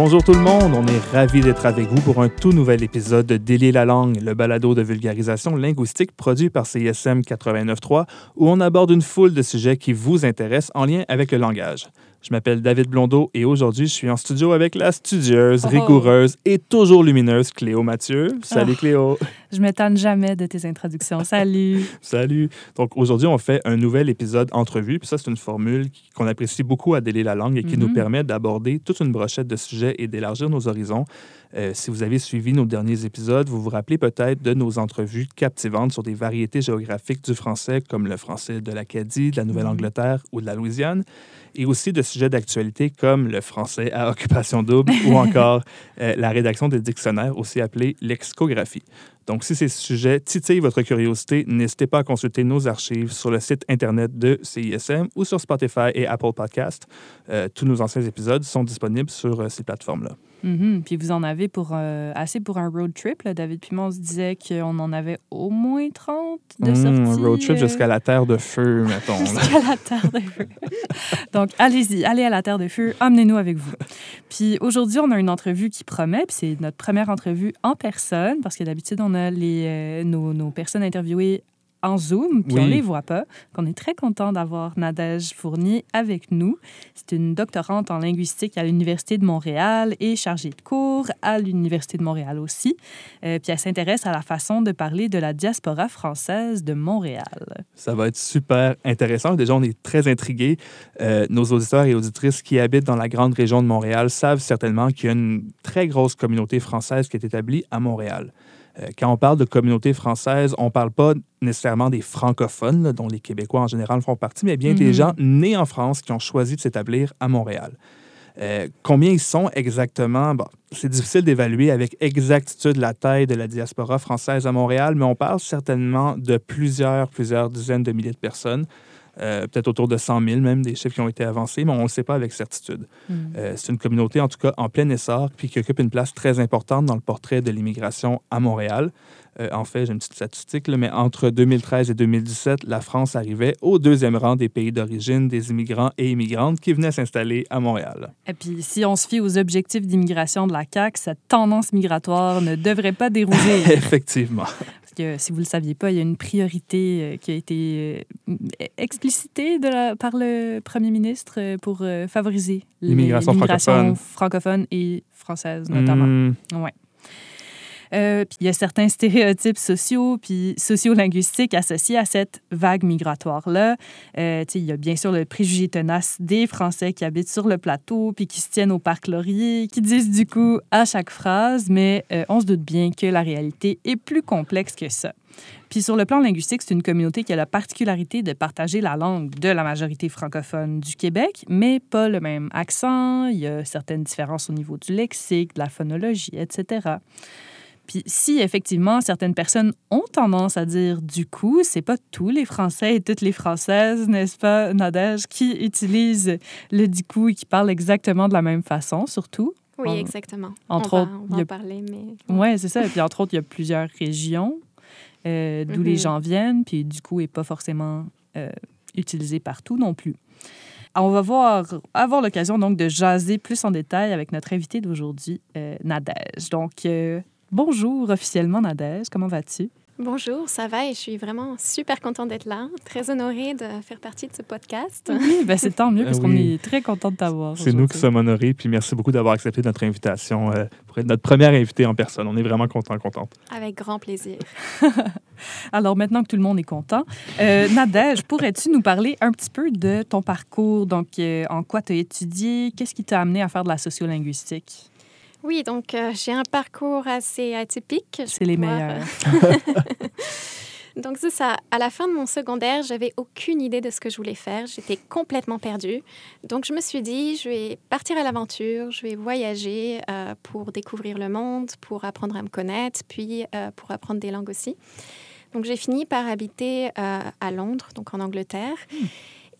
Bonjour tout le monde, on est ravis d'être avec vous pour un tout nouvel épisode de Délier la langue, le balado de vulgarisation linguistique produit par CISM 89.3 où on aborde une foule de sujets qui vous intéressent en lien avec le langage. Je m'appelle David Blondeau et aujourd'hui, je suis en studio avec la studieuse, Oh. rigoureuse et toujours lumineuse Cléo Mathieu. Salut Ah. Cléo. Je m'étonne jamais de tes introductions. Salut. Salut. Donc aujourd'hui, on fait un nouvel épisode entrevue. Puis ça, c'est une formule qu'on apprécie beaucoup à Délier la langue et qui nous Mhm. permet d'aborder toute une brochette de sujets et d'élargir nos horizons. Euh, si vous avez suivi nos derniers épisodes, vous vous rappelez peut-être de nos entrevues captivantes sur des variétés géographiques du français, comme le français de l'Acadie, de la Nouvelle-Angleterre ou de la Louisiane, et aussi de sujets d'actualité comme le français à occupation double ou encore euh, la rédaction des dictionnaires, aussi appelée lexicographie. Donc, si ces sujets titillent votre curiosité, n'hésitez pas à consulter nos archives sur le site Internet de CISM ou sur Spotify et Apple Podcast. Euh, tous nos anciens épisodes sont disponibles sur euh, ces plateformes-là. Mhm. Puis vous en avez pour euh, assez pour un road trip. Là. David on se disait qu'on en avait au moins 30 de Mmh, sorties. un road trip euh, jusqu'à la Terre de Feu, mettons. jusqu'à la Terre de Feu. Donc, allez-y, allez à la Terre de Feu, emmenez-nous avec vous. Puis aujourd'hui, on a une entrevue qui promet, puis c'est notre première entrevue en personne, parce que d'habitude, on a les, euh, nos, nos personnes interviewées en Zoom, puis Oui. on les voit pas. Qu'on est très content d'avoir Nadège Fournier avec nous. C'est une doctorante en linguistique à l'Université de Montréal et chargée de cours à l'Université de Montréal aussi. Euh, puis elle s'intéresse à la façon de parler de la diaspora française de Montréal. Ça va être super intéressant. Déjà, on est très intrigués. Euh, nos auditeurs et auditrices qui habitent dans la grande région de Montréal savent certainement qu'il y a une très grosse communauté française qui est établie à Montréal. Euh, quand on parle de communauté française, on ne parle pas nécessairement des francophones, là, dont les Québécois en général font partie, mais bien des Mhm. gens nés en France qui ont choisi de s'établir à Montréal. Euh, combien ils sont exactement? Bon, c'est difficile d'évaluer avec exactitude la taille de la diaspora française à Montréal, mais on parle certainement de plusieurs, plusieurs dizaines de milliers de personnes, euh, peut-être autour de 100 000 même, des chiffres qui ont été avancés, mais on ne le sait pas avec certitude. Mm. Euh, c'est une communauté, en tout cas, en plein essor, puis qui occupe une place très importante dans le portrait de l'immigration à Montréal. Euh, en fait, j'ai une petite statistique, là, mais entre 2013 et 2017, la France arrivait au deuxième rang des pays d'origine des immigrants et immigrantes qui venaient s'installer à Montréal. Et puis, si on se fie aux objectifs d'immigration de la CAQ, cette tendance migratoire ne devrait pas dérouler. Effectivement. Que, si vous ne le saviez pas, il y a une priorité euh, qui a été euh, explicitée de la- par le premier ministre euh, pour favoriser L'immigration francophone. francophone et française, notamment. Hmm, Ouais. Euh, il y a certains stéréotypes sociaux puis sociolinguistiques associés à cette vague migratoire-là. Euh, il y a bien sûr le préjugé tenace des Français qui habitent sur le plateau puis qui se tiennent au parc Laurier, qui disent du coup à chaque phrase, mais euh, on se doute bien que la réalité est plus complexe que ça. Puis sur le plan linguistique, c'est une communauté qui a la particularité de partager la langue de la majorité francophone du Québec, mais pas le même accent. Il y a certaines différences au niveau du lexique, de la phonologie, etc. Puis si effectivement certaines personnes ont tendance à dire du coup, c'est pas tous les Français et toutes les Françaises, n'est-ce pas, Nadège, qui utilisent le du coup et qui parlent exactement de la même façon, surtout. Oui, En- exactement. entre on autres, va, on va y a- en parler, mais... Ouais, c'est ça. Et puis entre autres, il y a plusieurs régions euh, d'où les Mhm. gens viennent, puis du coup, n'est pas forcément euh, utilisé partout non plus. On va voir, avoir l'occasion donc de jaser plus en détail avec notre invité d'aujourd'hui, euh, Nadège. Donc, euh, bonjour officiellement, Nadège. Comment vas-tu? Bonjour, ça va et je suis vraiment super contente d'être là. Très honorée de faire partie de ce podcast. Oui, ben, c'est tant mieux parce Ah qu'on oui. est très content de t'avoir. C'est nous qui sommes honorés, puis merci beaucoup d'avoir accepté notre invitation euh, pour être notre première invitée en personne. On est vraiment contents, contentes. Avec grand plaisir. Alors maintenant que tout le monde est content, euh, Nadège, pourrais-tu nous parler un petit peu de ton parcours? Donc, euh, en quoi tu as étudié? Qu'est-ce qui t'a amené à faire de la sociolinguistique? Oui, donc euh, j'ai un parcours assez atypique. C'est les pouvoir, meilleurs. Donc c'est ça. À la fin de mon secondaire, j'avais aucune idée de ce que je voulais faire. J'étais complètement perdue. Donc je me suis dit, je vais partir à l'aventure, je vais voyager euh, pour découvrir le monde, pour apprendre à me connaître, puis euh, pour apprendre des langues aussi. Donc j'ai fini par habiter à Londres, donc en Angleterre.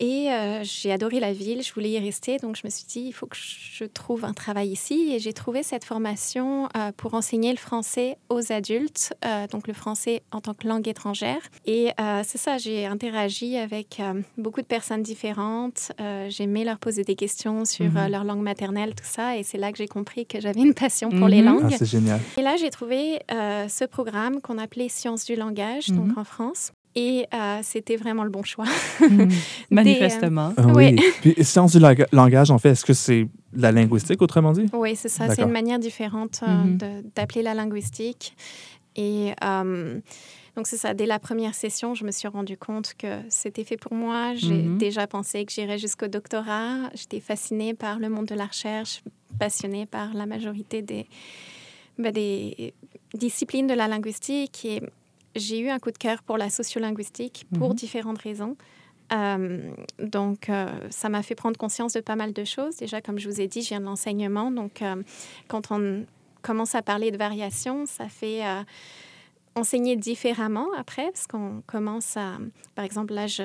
Et euh, j'ai adoré la ville, je voulais y rester, donc je me suis dit, il faut que je trouve un travail ici. Et j'ai trouvé cette formation euh, pour enseigner le français aux adultes, euh, donc le français en tant que langue étrangère. Et c'est ça, j'ai interagi avec beaucoup de personnes différentes. j'ai aimé leur poser des questions sur Mhm. leur langue maternelle, tout ça. Et c'est là que j'ai compris que j'avais une passion pour les Mhm. langues. Ah, c'est génial. Et là, j'ai trouvé ce programme qu'on appelait Sciences du langage, Mhm. donc en France. Et euh, c'était vraiment le bon choix. Mhm. Manifestement. Ah oui. Oui. Puis, science du lang- langage, en fait, est-ce que c'est la linguistique, autrement dit? Oui, c'est ça. C'est une manière différente euh, Mhm. d'appeler la linguistique. Et euh, donc, c'est ça. Dès la première session, je me suis rendu compte que c'était fait pour moi. J'ai Mhm. déjà pensé que j'irais jusqu'au doctorat. J'étais fascinée par le monde de la recherche, passionnée par la majorité des, ben, des disciplines de la linguistique. Et j'ai eu un coup de cœur pour la sociolinguistique pour Mhm. différentes raisons. Euh, donc, euh, ça m'a fait prendre conscience de pas mal de choses. Déjà, comme je vous ai dit, je viens de l'enseignement. Donc, euh, quand on commence à parler de variation, ça fait enseigner différemment après, parce qu'on commence à... Par exemple, là, je-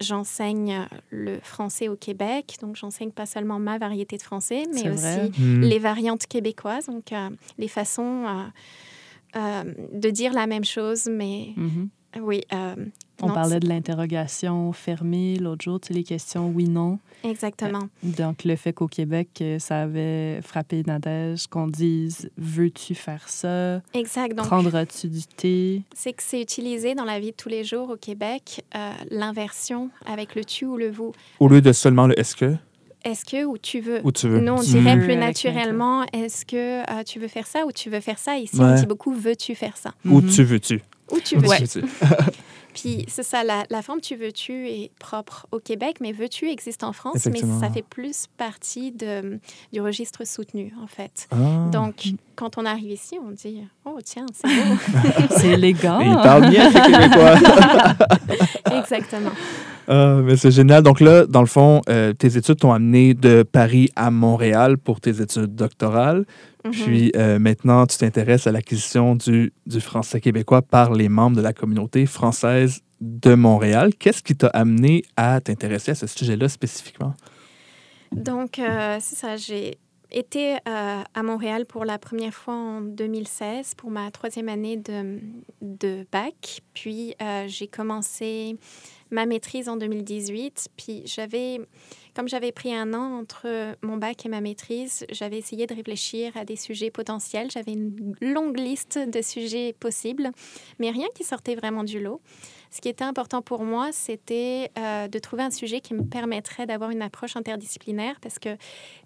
j'enseigne le français au Québec. Donc, j'enseigne pas seulement ma variété de français, mais aussi. Hmm. les variantes québécoises, donc les façons de dire la même chose, mais Mhm. oui. euh, On non, parlait de l'interrogation fermée l'autre jour, tu sais, les questions oui-non. Exactement. Donc, le fait qu'au Québec, euh, ça avait frappé Nadège, qu'on dise Veux-tu faire ça? Exact. Donc, Prendras-tu du thé? C'est que c'est utilisé dans la vie de tous les jours au Québec, euh, l'inversion avec le tu ou le vous. Au lieu de seulement le est-ce que, Est-ce que ou tu veux? Ou tu veux. Nous, on dirait plus naturellement, est-ce que euh, tu veux faire ça ou tu veux faire ça? Ici, Ouais. on dit beaucoup veux-tu faire ça? Ou Mhm. tu veux-tu? ou tu Ou veux. Puis c'est ça, la, la forme tu veux-tu est propre au Québec, mais veux-tu existe en France, mais ça fait plus partie de, du registre soutenu, en fait. Ah. Donc, quand on arrive ici, on dit Oh, tiens, c'est beau. C'est élégant. Il parle bien, ces Québécois. Exactement. Ah, mais c'est génial. Donc là, dans le fond, euh, tes études t'ont amené de Paris à Montréal pour tes études doctorales. Mhm. Puis euh, maintenant, tu t'intéresses à l'acquisition du, du français québécois par les membres de la communauté française de Montréal. Qu'est-ce qui t'a amené à t'intéresser à ce sujet-là spécifiquement? Donc, euh, c'est ça, j'ai été euh, à Montréal pour la première fois en 2016 pour ma troisième année de, de bac. Puis, j'ai commencé ma maîtrise en 2018. Puis, j'avais, comme j'avais pris un an entre mon bac et ma maîtrise, j'avais essayé de réfléchir à des sujets potentiels. J'avais une longue liste de sujets possibles, mais rien qui sortait vraiment du lot. Ce qui était important pour moi, c'était euh, de trouver un sujet qui me permettrait d'avoir une approche interdisciplinaire parce que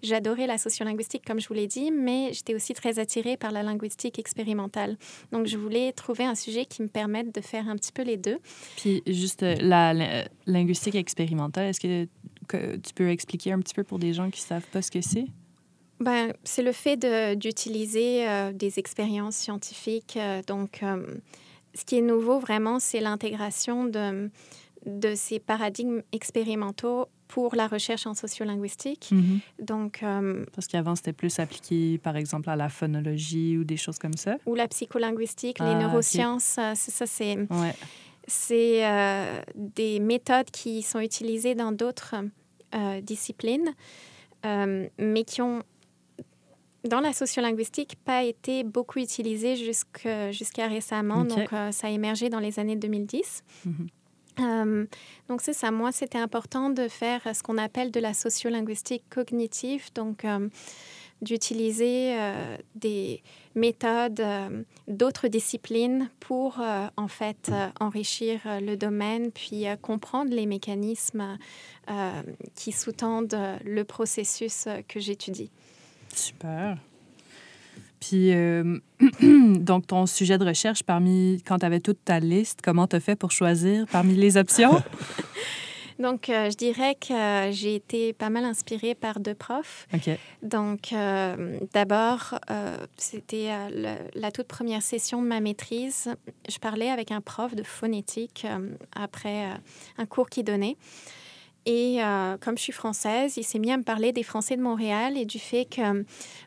j'adorais la sociolinguistique, comme je vous l'ai dit, mais j'étais aussi très attirée par la linguistique expérimentale. Donc, je voulais trouver un sujet qui me permette de faire un petit peu les deux. Puis, juste euh, la, la- linguistique expérimentale, est-ce que, que tu peux expliquer un petit peu pour des gens qui ne savent pas ce que c'est? Ben, c'est le fait de- d'utiliser euh, des expériences scientifiques. euh, donc, euh, ce qui est nouveau vraiment, c'est l'intégration de, de ces paradigmes expérimentaux pour la recherche en sociolinguistique. Donc, euh, Parce qu'avant, c'était plus appliqué, par exemple, à la phonologie ou des choses comme ça? ou la psycholinguistique, Ah, les ok. neurosciences, c'est ça, c'est Ouais. c'est euh, des méthodes qui sont utilisées dans d'autres disciplines, euh, mais qui ont, dans la sociolinguistique, pas été beaucoup utilisées jusque- jusqu'à récemment. Donc, euh, ça a émergé dans les années 2010. Mhm. Euh, donc, c'est ça. Moi, c'était important de faire ce qu'on appelle de la sociolinguistique cognitive. Donc, euh, d'utiliser euh, des méthodes euh, d'autres disciplines pour euh, en fait enrichir le domaine puis comprendre les mécanismes qui sous-tendent le processus que j'étudie. Super. Puis, donc, ton sujet de recherche, parmi, quand tu avais toute ta liste, comment tu as fait pour choisir parmi les options? Donc, euh, je dirais que euh, j'ai été pas mal inspirée par deux profs. Donc, euh, d'abord, euh, c'était la toute première session de ma maîtrise. Je parlais avec un prof de phonétique après un cours qu'il donnait. Et comme je suis française, il s'est mis à me parler des Français de Montréal et du fait que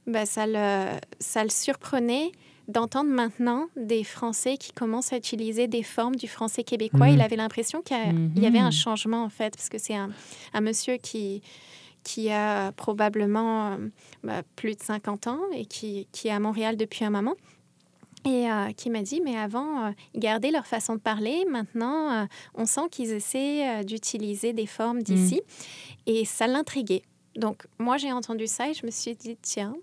ben, ça, le, ça le surprenait d'entendre maintenant des Français qui commencent à utiliser des formes du français québécois. Il Mhm. avait l'impression qu'il y, avait un Mhm. changement, en fait, parce que c'est un, un monsieur qui, qui a probablement euh, bah, plus de 50 ans et qui, qui est à Montréal depuis un moment. Et euh, qui m'a dit, mais avant, euh, ils gardaient leur façon de parler. Maintenant, euh, on sent qu'ils essaient d'utiliser des formes d'ici. Et ça l'intriguait. Donc, moi, j'ai entendu ça et je me suis dit, tiens,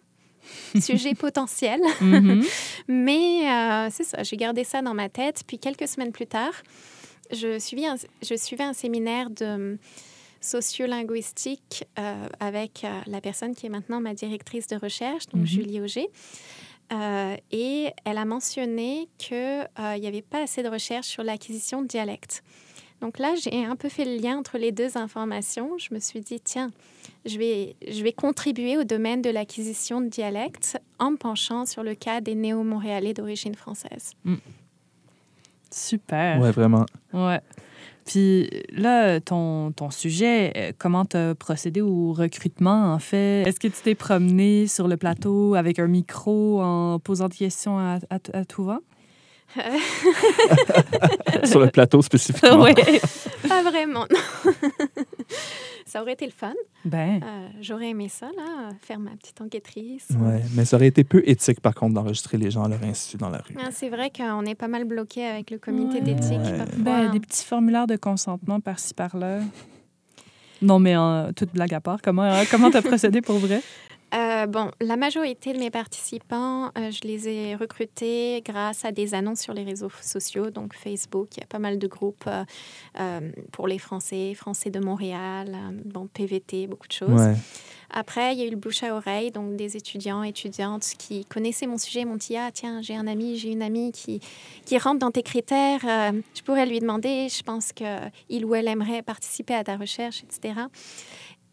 sujet potentiel. Mhm. Mais euh, c'est ça, j'ai gardé ça dans ma tête. Puis quelques semaines plus tard, je suivais un, je suivais un séminaire de sociolinguistique euh, avec euh, la personne qui est maintenant ma directrice de recherche, donc Mhm. Julie Auger. Euh, et elle a mentionné qu'il n'y avait pas assez de recherche sur l'acquisition de dialectes. Donc là, j'ai un peu fait le lien entre les deux informations. Je me suis dit, tiens, je vais, je vais contribuer au domaine de l'acquisition de dialectes en me penchant sur le cas des néo-montréalais d'origine française. Super. Ouais, vraiment. Ouais. Puis là, ton, ton sujet, euh, comment tu as procédé au recrutement, en fait? Est-ce que tu t'es promené sur le plateau avec un micro en posant des questions à, à, à tout vent? Sur le plateau spécifiquement. oui. Pas vraiment, non. ça aurait été le fun. Ben, Euh, J'aurais aimé ça, là, faire ma petite enquêtrice. Ouais, mais ça aurait été peu éthique, par contre, d'enregistrer les gens à leur insu dans la rue. Ah, C'est vrai qu'on est pas mal bloqué avec le comité Ouais. d'éthique. Ouais. ben, des petits formulaires de consentement par-ci, par-là. Non, mais en toute blague à part, comment hein, comment t'as procédé pour vrai? Euh, bon, la majorité de mes participants, euh, je les ai recrutés grâce à des annonces sur les réseaux sociaux, donc Facebook. Il y a pas mal de groupes euh, pour les Français, Français de Montréal, bon, PVT, beaucoup de choses. Ouais. Après, il y a eu le bouche à oreille, donc des étudiants, étudiantes qui connaissaient mon sujet, m'ont dit Ah, tiens, j'ai un ami, j'ai une amie qui, qui rentre dans tes critères, euh, je pourrais lui demander, je pense qu'il ou elle aimerait participer à ta recherche, etc.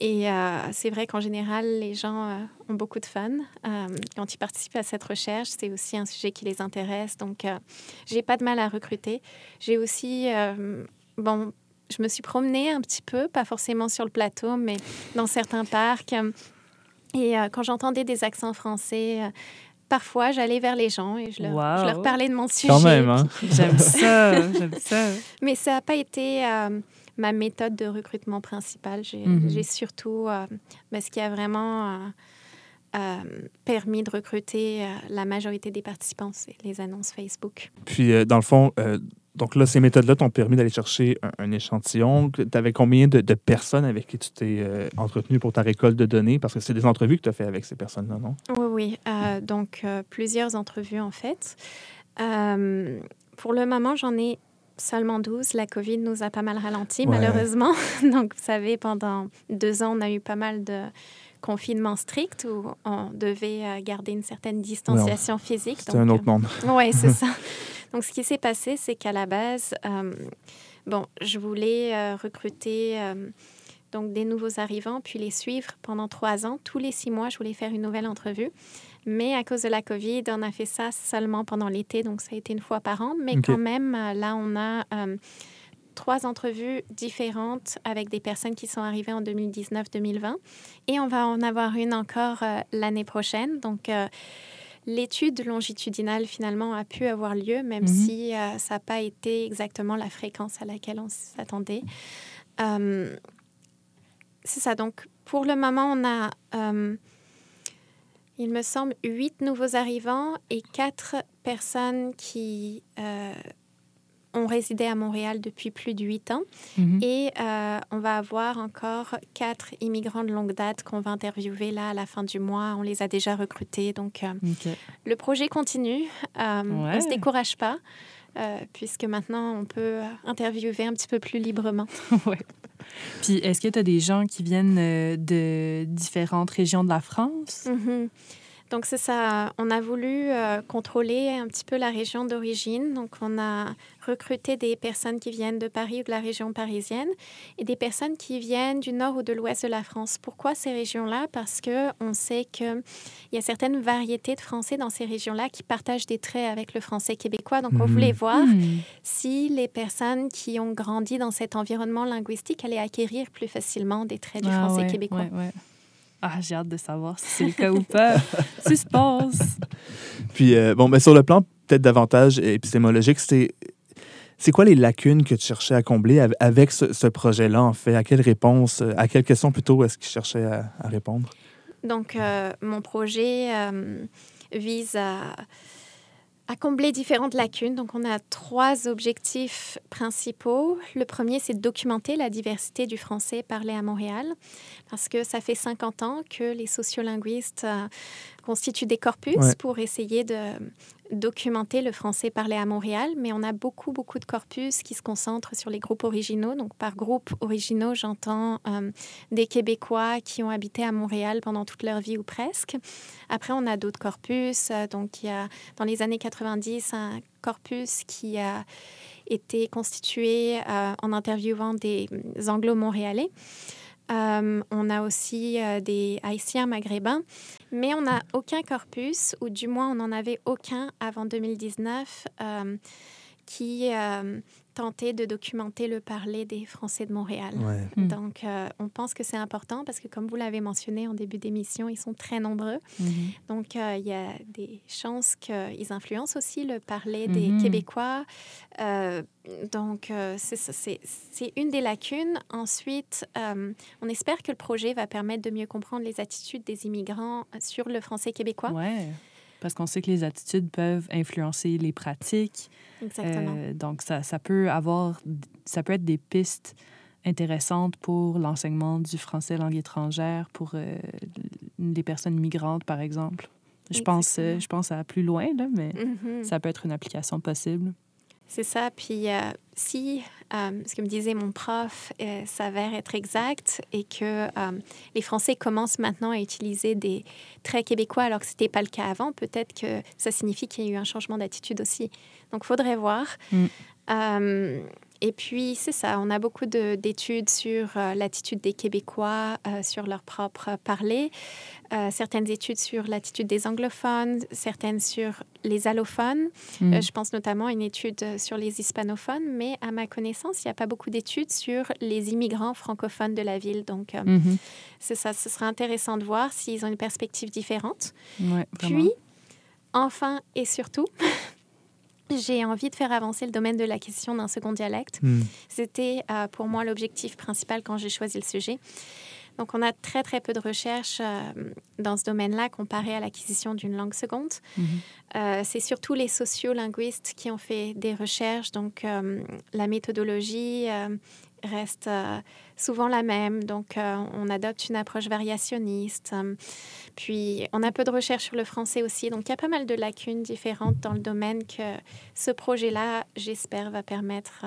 Et euh, c'est vrai qu'en général, les gens euh, ont beaucoup de fun euh, quand ils participent à cette recherche. C'est aussi un sujet qui les intéresse, donc euh, j'ai pas de mal à recruter. J'ai aussi, euh, bon, je me suis promenée un petit peu, pas forcément sur le plateau, mais dans certains parcs. euh, Et euh, quand j'entendais des accents français, euh, parfois j'allais vers les gens et je leur, je leur parlais de mon sujet. Quand même, hein? J'aime ça, j'aime ça. Mais ça n'a pas été euh, ma méthode de recrutement principale. J'ai Mhm. j'ai surtout euh, ben, ce qui a vraiment euh, euh, permis de recruter euh, la majorité des participants, c'est les annonces Facebook. Puis, dans le fond, donc là, ces méthodes-là t'ont permis d'aller chercher un, un échantillon. Tu avais combien de, de personnes avec qui tu t'es euh, entretenu pour ta récolte de données? Parce que c'est des entrevues que tu as fait avec ces personnes-là, non? Oui, oui. euh, donc, euh, plusieurs entrevues, en fait. Pour le moment, j'en ai seulement 12. La COVID nous a pas mal ralenti, Ouais. malheureusement. donc, vous savez, pendant deux ans, on a eu pas mal de confinements stricts où on devait euh, garder une certaine distanciation physique. C'était un autre monde. Oui, c'est ça. Donc, ce qui s'est passé, c'est qu'à la base, euh, bon, je voulais euh, recruter euh, donc des nouveaux arrivants, puis les suivre pendant trois ans. Tous les six mois, je voulais faire une nouvelle entrevue. Mais à cause de la COVID, on a fait ça seulement pendant l'été, donc ça a été une fois par an. Mais quand même, euh, là, on a euh, trois entrevues différentes avec des personnes qui sont arrivées en 2019-2020. Et on va en avoir une encore euh, l'année prochaine. Donc, euh, l'étude longitudinale, finalement, a pu avoir lieu, même Mhm. si ça n'a pas été exactement la fréquence à laquelle on s'attendait. C'est ça. Donc, pour le moment, on a, il me semble, huit nouveaux arrivants et quatre personnes qui euh, ont résidé à Montréal depuis plus de huit ans. Mhm. Et euh, on va avoir encore quatre immigrants de longue date qu'on va interviewer là à la fin du mois. On les a déjà recrutés. Donc, euh, le projet continue. On ne se décourage pas. Euh, puisque maintenant, on peut interviewer un petit peu plus librement. ouais. Puis, est-ce que tu as des gens qui viennent euh, de différentes régions de la France? Mhm. Donc, c'est ça. On a voulu euh, contrôler un petit peu la région d'origine. Donc, on a recruté des personnes qui viennent de Paris ou de la région parisienne et des personnes qui viennent du nord ou de l'ouest de la France. Pourquoi ces régions-là? Parce que on sait qu'il y a certaines variétés de français dans ces régions-là qui partagent des traits avec le français québécois. Donc, on Mhm. voulait voir Hmm. si les personnes qui ont grandi dans cet environnement linguistique allaient acquérir plus facilement des traits du Ah français ouais, québécois. ouais, ouais. Ah, j'ai hâte de savoir si c'est le cas ou pas. Suspense! Puis, euh, bon, mais sur le plan peut-être davantage épistémologique, c'est c'est quoi les lacunes que tu cherchais à combler avec ce, projet-là, en fait? À quelle réponse, euh, à quelle question plutôt est-ce que tu cherchais à, répondre? Donc, euh, mon projet euh, vise à, à, combler différentes lacunes. Donc, on a trois objectifs principaux. Le premier, c'est de documenter la diversité du français parlé à Montréal, parce que ça fait 50 ans que les sociolinguistes constituent des corpus pour essayer de documenter le français parlé à Montréal, mais on a beaucoup, beaucoup de corpus qui se concentrent sur les groupes originaux. Donc, par groupes originaux, j'entends euh, des Québécois qui ont habité à Montréal pendant toute leur vie ou presque. Après, on a d'autres corpus. Euh, donc, il y a, dans les années 90, un corpus qui a été constitué euh, en interviewant des anglo-montréalais. Euh, on a aussi euh, des Haïtiens maghrébins, mais on n'a aucun corpus, ou du moins on n'en avait aucun avant 2019, euh, qui tenter de documenter le parler des Français de Montréal. Hmm. Donc, euh, on pense que c'est important parce que, comme vous l'avez mentionné en début d'émission, ils sont très nombreux. Mhm. Donc, euh, il y a des chances qu'ils influencent aussi le parler des Mhm. Québécois. Euh, donc, c'est une des lacunes. Ensuite, on espère que le projet va permettre de mieux comprendre les attitudes des immigrants sur le français québécois. Ouais. Parce qu'on sait que les attitudes peuvent influencer les pratiques. Exactement. Euh, donc, ça, ça, peut avoir, ça peut être des pistes intéressantes pour l'enseignement du français langue étrangère pour euh, les personnes migrantes, par exemple. Je pense, euh, je pense à plus loin, là, mais Mhm. ça peut être une application possible. C'est ça. Puis euh, si euh, ce que me disait mon prof euh, s'avère être exact et que les Français commencent maintenant à utiliser des traits québécois alors que ce n'était pas le cas avant, peut-être que ça signifie qu'il y a eu un changement d'attitude aussi. Donc, il faudrait voir. Mm. Et puis, c'est ça, on a beaucoup de- d'études sur euh, l'attitude des Québécois, euh, sur leur propre parler, euh, certaines études sur l'attitude des anglophones, certaines sur les allophones. Mm. Euh, je pense notamment à une étude sur les hispanophones, mais à ma connaissance, il n'y a pas beaucoup d'études sur les immigrants francophones de la ville. Donc, Mhm. c'est ça, ce sera intéressant de voir s'ils ont une perspective différente. Ouais. Puis, enfin et surtout, j'ai envie de faire avancer le domaine de la question d'un second dialecte. Hmm. C'était euh, pour moi l'objectif principal quand j'ai choisi le sujet. Donc, on a très, très peu de recherches euh, dans ce domaine-là comparé à l'acquisition d'une langue seconde. Mhm. Euh, c'est surtout les sociolinguistes qui ont fait des recherches. Donc, la méthodologie reste euh, souvent la même. Donc, euh, on adopte une approche variationniste. Euh, puis, on a peu de recherches sur le français aussi. Donc, il y a pas mal de lacunes différentes dans le domaine que ce projet-là, j'espère, va permettre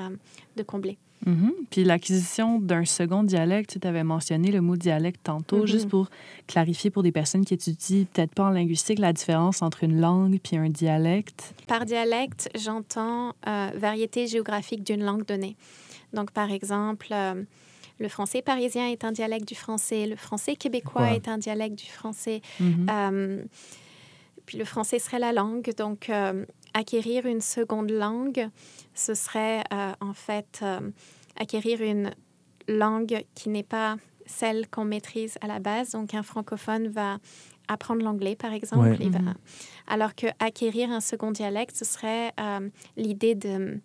de combler. Mhm. Puis l'acquisition d'un second dialecte, tu avais mentionné le mot dialecte tantôt, juste pour clarifier pour des personnes qui étudient peut-être pas en linguistique la différence entre une langue puis un dialecte. Par dialecte, j'entends euh, variété géographique d'une langue donnée. Donc, par exemple, euh, le français parisien est un dialecte du français, le français québécois Ouais. est un dialecte du français. Mhm. Euh, puis le français serait la langue. Donc, euh, acquérir une seconde langue, ce serait en fait acquérir une langue qui n'est pas celle qu'on maîtrise à la base. Donc, un francophone va apprendre l'anglais, par exemple. Ouais. Il va- Mhm. Alors que acquérir un second dialecte, ce serait euh, l'idée de,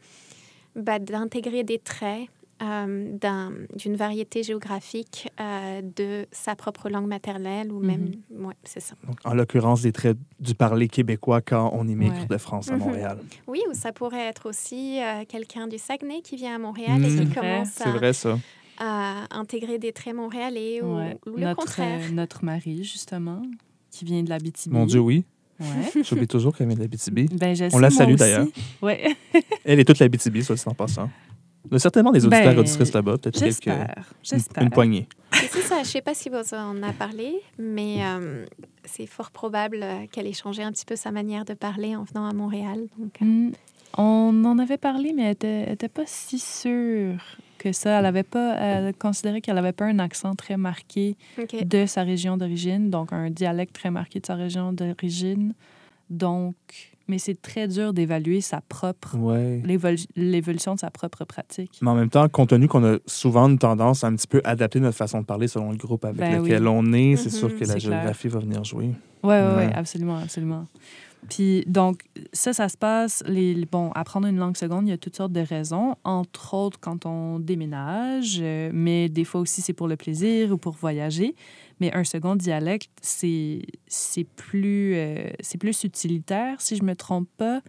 bah, d'intégrer des traits euh, d'un- d'une variété géographique euh, de sa propre langue maternelle ou même... Ouais, c'est ça. Donc, en l'occurrence, des traits du parler québécois quand on immigre Ouais. de France à Mhm. Montréal. Oui, ou ça pourrait être aussi euh, quelqu'un du Saguenay qui vient à Montréal et Mm. qui vrai, commence C'est à, vrai, ça. à intégrer des traits montréalais ou, Ouais. ou le notre, contraire. euh, notre mari, justement, qui vient de la BTB. Mon Dieu, oui. Ouais. J'oublie toujours qu'elle vient de la BTB. Ben, On sais, la salue, d'ailleurs. Ouais. Elle est toute la BTB, soit dit en passant. Il y a certainement des auditeurs Ben, auditrices là-bas, peut-être quelques... J'espère. Une, poignée. C'est ça, je ne sais pas si vous en a parlé, mais euh, c'est fort probable qu'elle ait changé un petit peu sa manière de parler en venant à Montréal. Donc, euh, Hmm, On en avait parlé, mais elle était, elle était pas si sûre que ça. Elle avait pas, elle considérait qu'elle avait pas un accent très marqué de sa région d'origine, donc un dialecte très marqué de sa région d'origine. Donc, mais c'est très dur d'évaluer sa propre Ouais. l'évol- l'évolution de sa propre pratique. Mais en même temps, compte tenu qu'on a souvent une tendance à un petit peu adapter notre façon de parler selon le groupe avec Ben lequel oui. on est, c'est Mhm, sûr que la clair. géographie va venir jouer. Oui, oui, Ouais. oui, absolument, absolument. Puis, donc, ça, ça se passe, les, bon, apprendre une langue seconde, il y a toutes sortes de raisons, entre autres quand on déménage, euh, mais des fois aussi c'est pour le plaisir ou pour voyager. Mais un second dialecte, c'est plus, euh, c'est plus utilitaire, si je me trompe pas,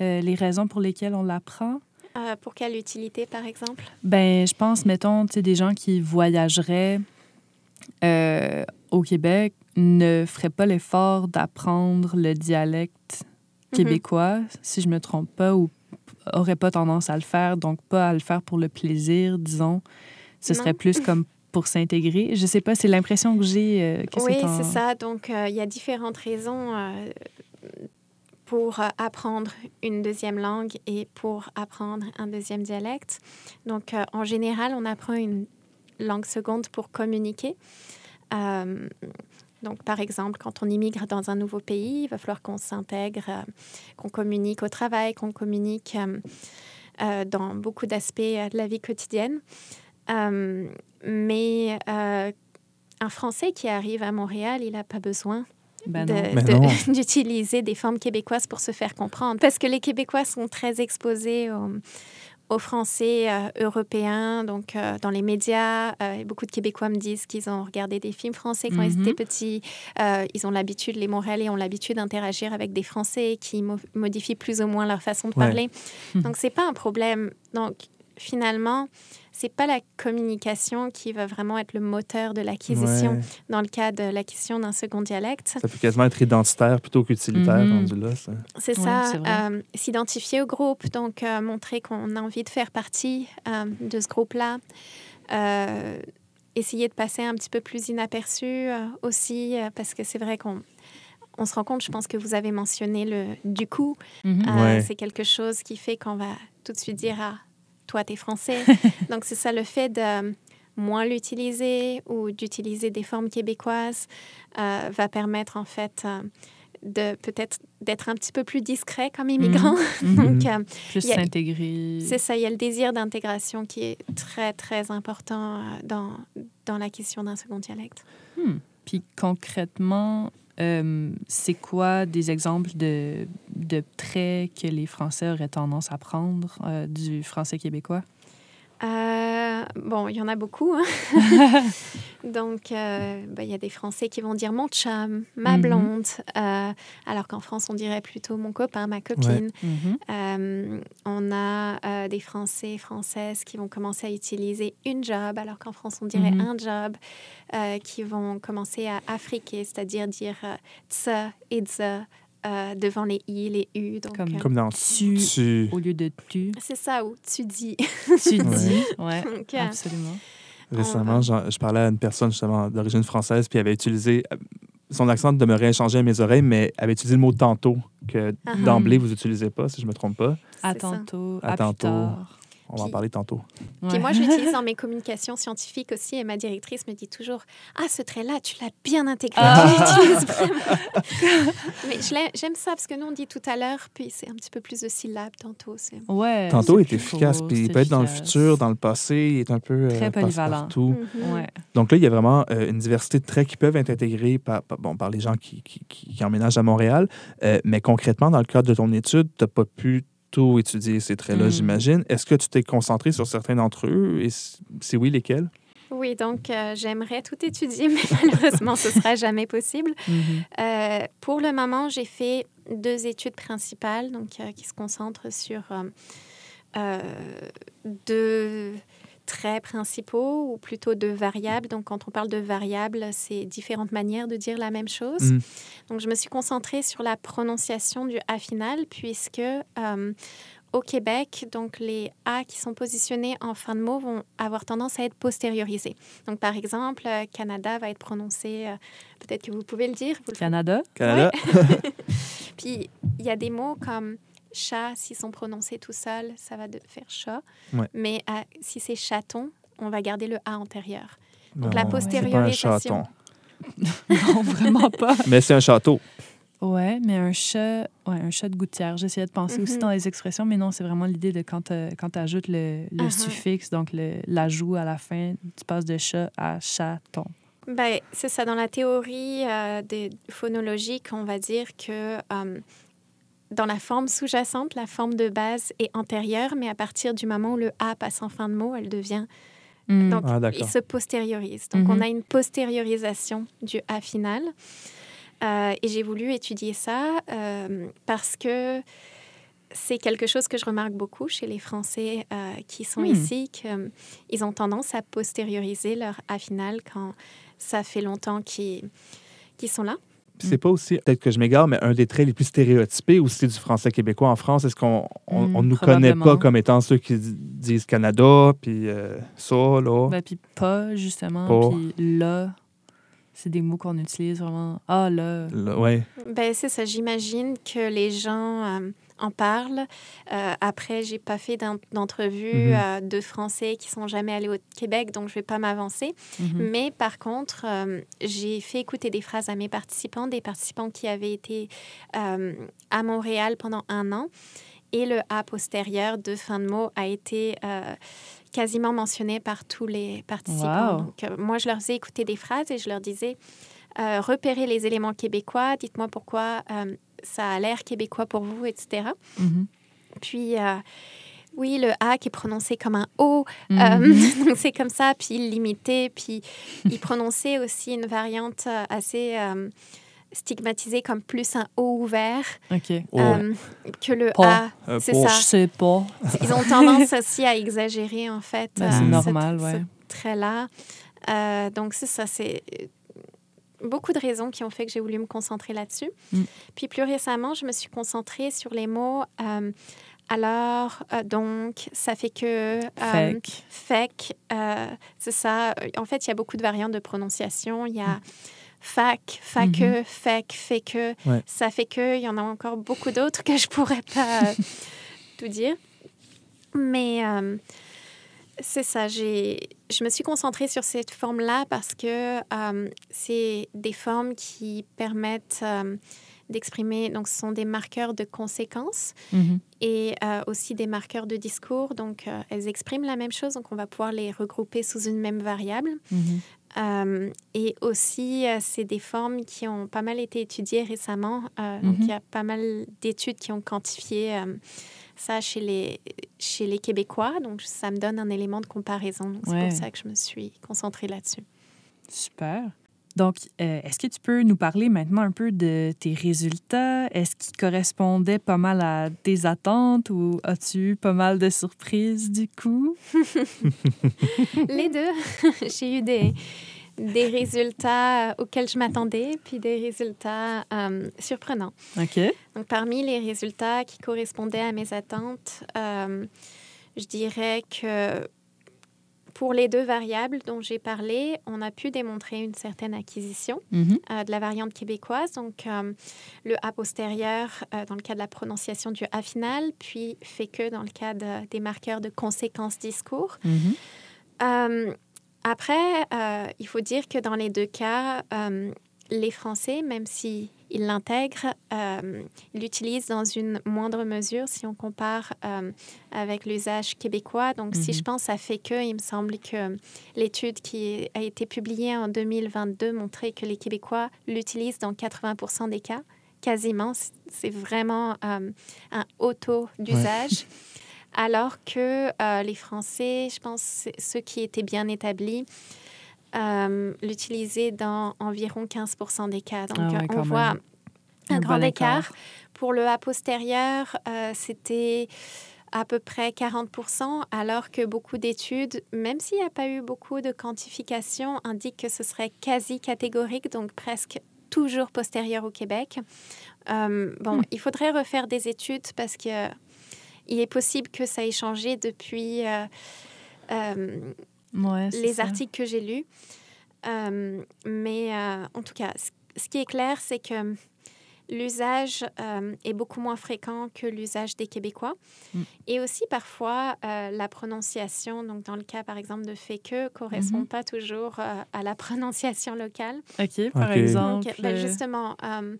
euh, les raisons pour lesquelles on l'apprend. Euh, pour quelle utilité, par exemple? Ben, je pense, mettons, tu sais, des gens qui voyageraient au Québec ne feraient pas l'effort d'apprendre le dialecte Mhm. québécois, si je me trompe pas, ou auraient pas tendance à le faire, donc pas à le faire pour le plaisir, disons. Ce Non. serait plus comme pour s'intégrer. Je sais pas, c'est l'impression que j'ai. euh, Oui, c'est ça. Donc, euh, il y a différentes raisons euh, pour apprendre une deuxième langue et pour apprendre un deuxième dialecte. Donc, en général, on apprend une langue seconde pour communiquer. Donc, par exemple, quand on immigre dans un nouveau pays, il va falloir qu'on s'intègre, euh, qu'on communique au travail, qu'on communique euh, euh, dans beaucoup d'aspects de la vie quotidienne. Euh, mais euh, un Français qui arrive à Montréal, il n'a pas besoin Ben de- de- non. d'utiliser des formes québécoises pour se faire comprendre. Parce que les Québécois sont très exposés aux, aux Français euh, européens, donc euh, dans les médias. euh, beaucoup de Québécois me disent qu'ils ont regardé des films français quand ils Mhm. étaient petits. Ils ont l'habitude, les Montréalais ont l'habitude d'interagir avec des Français qui mo- modifient plus ou moins leur façon de Ouais. parler. Mhm. Donc, c'est pas un problème. Donc, finalement, c'est pas la communication qui va vraiment être le moteur de l'acquisition Ouais. dans le cas de l'acquisition d'un second dialecte. Ça peut quasiment être identitaire plutôt qu'utilitaire Mhm. rendu là. C'est ça, euh, s'identifier au groupe, donc euh, montrer qu'on a envie de faire partie euh, de ce groupe-là. Euh, essayer de passer un petit peu plus inaperçu euh, aussi, euh, parce que c'est vrai qu'on on se rend compte, je pense que vous avez mentionné le du coup. Mhm. Euh, Ouais. C'est quelque chose qui fait qu'on va tout de suite dire Ah, toi, t'es français. Donc, c'est ça le fait de moins l'utiliser ou d'utiliser des formes québécoises euh, va permettre en fait euh, de peut-être d'être un petit peu plus discret comme immigrant. Mhm. Donc, euh, Plus s'intégrer. c'est ça, il y a le désir d'intégration qui est très, très important euh, dans, dans la question d'un second dialecte. Hmm. Puis concrètement, euh, c'est quoi des exemples de, traits que les Français auraient tendance à prendre euh, du français québécois? Euh, bon, il y en a beaucoup. hein. Donc, euh, bah, il y a des Français qui vont dire mon chum, ma Mhm. blonde, euh, alors qu'en France, on dirait plutôt mon copain, ma copine. Mhm. On a des Français, Françaises qui vont commencer à utiliser une job, alors qu'en France, on dirait Mhm. un job, qui vont commencer à afriquer, c'est-à-dire dire euh, tsa et tsa euh, devant les i, les u. Donc, Comme- euh, Comme dans Tu, tu. au lieu de tu, c'est ça, ou tu dis. tu dis. Donc, euh, absolument. Récemment, je parlais à une personne justement d'origine française, puis elle avait utilisé. Son accent demeurait inchangé à mes oreilles, mais elle avait utilisé le mot tantôt, que Ah. d'emblée, vous n'utilisez pas, si je ne me trompe pas. À tantôt. À À, tantôt. plus tard. On va en Puis- parler tantôt. Puis Ouais. moi, je l'utilise dans mes communications scientifiques aussi et ma directrice me dit toujours Ah, ce trait-là, tu l'as bien intégré. Ah. Tu l'utilises vraiment. Mais j'aime ça parce que nous, on dit tout à l'heure, puis c'est un petit peu plus de syllabes tantôt. Ouais, Tantôt est plus efficace, puis il peut être dans le futur, dans le passé, il est un peu Très polyvalent. partout. Mhm. Ouais. Donc là, il y a vraiment euh, une diversité de traits qui peuvent être intégrés par, par- bon, par les gens qui, qui, qui- qui emménagent à Montréal. Euh, mais concrètement, dans le cadre de ton étude, tu n'as pas pu tout étudier ces traits-là, Mm. j'imagine. Est-ce que tu t'es concentré sur certains d'entre eux? Et si oui, lesquels? Oui, donc euh, j'aimerais tout étudier, mais malheureusement, ce sera jamais possible. Mhm. Euh, pour le moment, j'ai fait deux études principales donc, euh, qui se concentrent sur deux traits principaux ou plutôt deux variables? Donc, quand on parle de variables, c'est différentes manières de dire la même chose. Mm. Donc, je me suis concentrée sur la prononciation du A final puisque euh, au Québec, donc les A qui sont positionnés en fin de mot vont avoir tendance à être postériorisés. Donc, par exemple, euh, Canada va être prononcé, euh, peut-être que vous pouvez le dire, vous le Canada? Canada? puis, il y a des mots comme chat, s'ils sont prononcés tout seuls, ça va de faire chat. Ouais. Mais euh, si c'est chaton, on va garder le A antérieur. Donc la C'est pas un postériorisation. chaton. non, vraiment pas. Mais c'est un château. Ouais, mais un chat, ouais, un chat de gouttière. J'essayais de penser aussi Mhm. dans les expressions, mais non, c'est vraiment l'idée de quand tu ajoutes le, le Uh-huh. suffixe, donc l'ajout à la fin, tu passes de chat à chaton. Ben, c'est ça. Dans la théorie euh, des phonologique, on va dire que euh, dans la forme sous-jacente, la forme de base est antérieure, mais à partir du moment où le A passe en fin de mot, elle devient. Mm. Donc, Ah, il se postériorise. Donc, Mhm. on a une postériorisation du A final. Euh, et j'ai voulu étudier ça euh, parce que c'est quelque chose que je remarque beaucoup chez les Français euh, qui sont Hmm. ici, qu'ils ont tendance à postérioriser leur A final quand ça fait longtemps qu'ils qu'ils sont là. Puis c'est pas aussi, peut-être que je m'égare, mais un des traits les plus stéréotypés aussi du français québécois en France, est-ce qu'on on, Hmm, on nous connaît pas comme étant ceux qui di- disent Canada, puis euh, ça, là? Ben, puis pas, justement, Pas. puis là, c'est des mots qu'on utilise vraiment. Ah, là. Là, ouais. Ben, c'est ça. J'imagine que les gens euh, en parlent. Euh, après, j'ai pas fait d'en- d'entrevue Mhm. euh, de Français qui sont jamais allés au Québec, donc je vais pas m'avancer. Mhm. Mais par contre, euh, j'ai fait écouter des phrases à mes participants, des participants qui avaient été euh, à Montréal pendant un an. Et le A postérieur de fin de mot a été quasiment mentionné par tous les participants. Wow. Donc, moi, je leur faisais écouter des phrases et je leur disais euh, repérez les éléments québécois, dites-moi pourquoi euh, ça a l'air québécois pour vous, etc. Mhm. Puis, euh, oui, le A qui est prononcé comme un O, Mhm. euh, donc c'est comme ça, puis il l'imitait, puis il prononçait aussi une variante euh, assez euh, stigmatisée comme plus un O ouvert OK. Oh, euh, que le Pas. A. euh, c'est pour- Je ça. sais pas. Ils ont tendance aussi à exagérer, en fait. Ben, euh, c'est normal, ouais. ce trait-là. Euh, donc, c'est ça, c'est beaucoup de raisons qui ont fait que j'ai voulu me concentrer là-dessus. Mm. Puis plus récemment, je me suis concentrée sur les mots euh, alors, euh, donc, ça fait que... euh, Fake. Euh, c'est ça. En fait, il y a beaucoup de variantes de prononciation. Il y a fac, faque, fake, fait que, Ouais. ça fait que. Il y en a encore beaucoup d'autres que je pourrais pas euh, tout dire. Mais euh, c'est ça. Je me suis concentrée sur cette forme-là parce que euh, c'est des formes qui permettent euh, d'exprimer. Donc, ce sont des marqueurs de conséquences Mhm. et euh, aussi des marqueurs de discours. Donc, elles expriment la même chose, donc on va pouvoir les regrouper sous une même variable. Mhm. Et aussi, c'est des formes qui ont pas mal été étudiées récemment. Donc, Mhm. il y a pas mal d'études qui ont quantifié ça chez les, chez les Québécois. Donc, ça me donne un élément de comparaison. Donc, c'est Ouais. pour ça que je me suis concentrée là-dessus. Super. Donc, euh, est-ce que tu peux nous parler maintenant un peu de tes résultats? Est-ce qu'ils correspondaient pas mal à tes attentes ou as-tu eu pas mal de surprises du coup? Les deux, j'ai eu des, des résultats auxquels je m'attendais, puis des résultats euh, surprenants. OK. Donc, parmi les résultats qui correspondaient à mes attentes, euh, je dirais que pour les deux variables dont j'ai parlé, on a pu démontrer une certaine acquisition Mhm. euh, de la variante québécoise. Donc, euh, le A postérieur euh, dans le cas de la prononciation du A final, puis fait que dans le cas de- des marqueurs de conséquences discours. Mhm. Après, euh, il faut dire que dans les deux cas, euh, les Français, même s'ils l'intègrent, euh, ils l'utilisent dans une moindre mesure si on compare avec l'usage québécois. Donc, si Mhm. je pense à fait que, il me semble que l'étude qui a été publiée en 2022 montrait que les Québécois l'utilisent dans 80% des cas. Quasiment, C'est- vraiment un haut taux d'usage. Alors que euh, les Français, je pense, ceux qui étaient bien établis, euh, l'utilisaient dans environ 15% des cas. Donc, Ah ouais, on voit même. un, Un grand bon écart. écart. Pour le A postérieur, euh, c'était à peu près 40% alors que beaucoup d'études, même s'il n'y a pas eu beaucoup de quantification, indiquent que ce serait quasi catégorique, donc presque toujours postérieur au Québec. Euh, bon, Hmm. il faudrait refaire des études parce que il est possible que ça ait changé depuis euh, euh, Ouais, les ça. articles que j'ai lus. Euh, mais euh, en tout cas, ce, qui est clair, c'est que l'usage euh, est beaucoup moins fréquent que l'usage des Québécois. Mm. Et aussi, parfois, euh, la prononciation, donc dans le cas, par exemple, de fait que, correspond Mhm. pas toujours euh, à la prononciation locale. OK, par exemple. Donc, ben, justement, euh,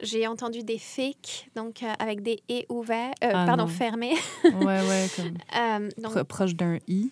J'ai entendu des fake, donc euh, avec des et ouverts, euh, Ah, pardon, non. fermés. Ouais, ouais, comme Euh, donc, pro- proche d'un i.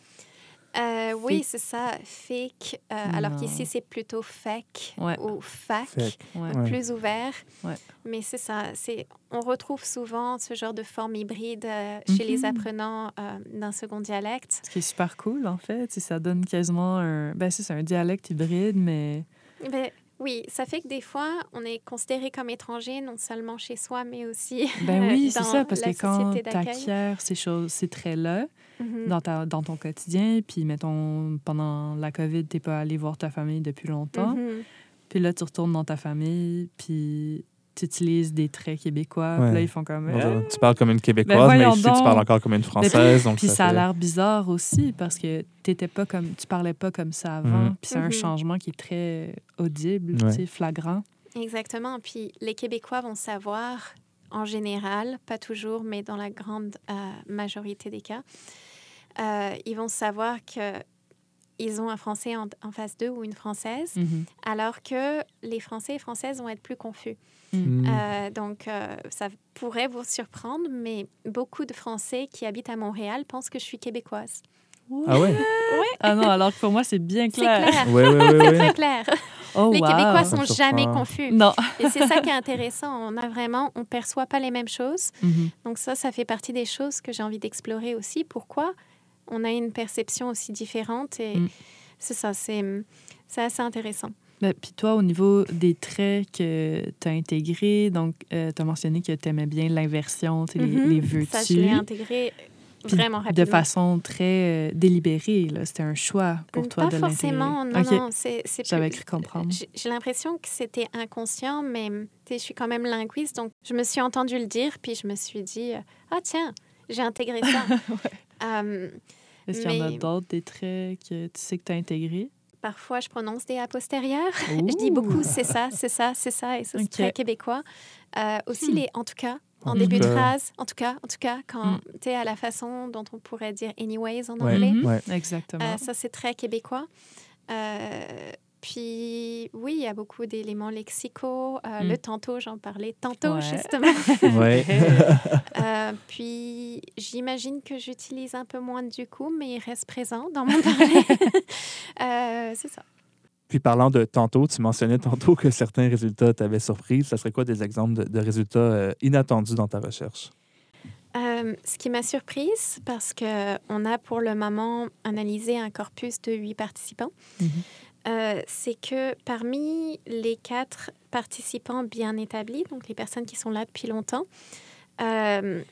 euh, oui, c'est ça, fake. euh, alors qu'ici, c'est plutôt fake Ouais. ou fac. Ouais. Plus ouvert. Ouais. Mais c'est ça, c'est on retrouve souvent ce genre de forme hybride euh, chez les Mhm. apprenants euh, d'un second dialecte. Ce qui est super cool, en fait. Ça donne quasiment un. Ben, c'est un dialecte hybride, mais. Ben, oui, ça fait que des fois, on est considéré comme étranger, non seulement chez soi, mais aussi Ben oui, c'est ça, parce que quand tu acquiers ces choses, ces traits-là Mhm. dans, ta, dans ton quotidien, puis mettons, pendant la COVID, t'es pas allé voir ta famille depuis longtemps, Mhm. puis là, tu retournes dans ta famille, puis tu utilises des traits québécois, Ouais. là, ils font comme. Euh, Tu parles comme une Québécoise, Ben mais ici, tu donc. parles encore comme une Française. donc Puis ça, a fait- l'air bizarre aussi parce que t'étais pas comme tu parlais pas comme ça avant. Mhm. Puis c'est un Mhm. changement qui est très audible, Ouais. tu sais, flagrant. Exactement. Puis les Québécois vont savoir, en général, pas toujours, mais dans la grande euh, majorité des cas, euh, ils vont savoir que ils ont un Français en, en face d'eux ou une Française, Mhm. alors que les Français et Françaises vont être plus confus. Hmm. Euh, donc, euh, ça pourrait vous surprendre, mais beaucoup de Français qui habitent à Montréal pensent que je suis québécoise. Ah ouais? Ah non, alors que pour moi, c'est bien C'est clair. clair. Oui, oui, oui. C'est oui. très clair. Oh, Les wow. Québécois sont jamais confus. Non. Et c'est ça qui est intéressant. On a vraiment, on perçoit pas les mêmes choses. Mhm. Donc ça, ça fait partie des choses que j'ai envie d'explorer aussi. Pourquoi on a une perception aussi différente et Mm. c'est ça, c'est c'est assez intéressant. Ben, Puis toi, au niveau des traits que tu as intégrés, donc tu as mentionné que tu aimais bien l'inversion, tu sais, les, Mhm. les vertus. Ça, je l'ai intégré vraiment de rapidement. façon très euh, délibérée. là. C'était un choix pour toi Pas de l'intégrer. forcément, non, Ok. non. c'est- c'est J'avais cru comprendre. J'ai l'impression que c'était inconscient, mais je suis quand même linguiste, donc je me suis entendu le dire, puis je me suis dit, euh, ah tiens, j'ai intégré ça. Euh, Est-ce qu'il y en a d'autres, des traits que tu sais que tu as intégrés? parfois, je prononce des a postérieurs. Je dis beaucoup, c'est ça, c'est ça, c'est ça, et ça, c'est très québécois. Euh, aussi, Hmm. les en tout cas, en En début de cas. phrase, en tout cas, en tout cas, quand Hmm. tu es à la façon dont on pourrait dire anyways en Ouais. anglais. Mhm. Ouais. Exactement. Euh, ça, c'est très québécois. Euh, puis, oui, il y a beaucoup d'éléments lexicaux. Euh, Mm. Le tantôt, j'en parlais tantôt, Ouais. justement. Ouais. Euh, puis, j'imagine que j'utilise un peu moins du coup, mais il reste présent dans mon parler. Euh, c'est ça. Puis parlant de tantôt, tu mentionnais tantôt que certains résultats t'avaient surpris. Ça serait quoi des exemples de, de résultats euh, inattendus dans ta recherche? Euh, ce qui m'a surprise, parce qu'on a pour le moment analysé un corpus de huit participants, Mhm. Euh, c'est que parmi les quatre participants bien établis, donc les personnes qui sont là depuis longtemps, euh,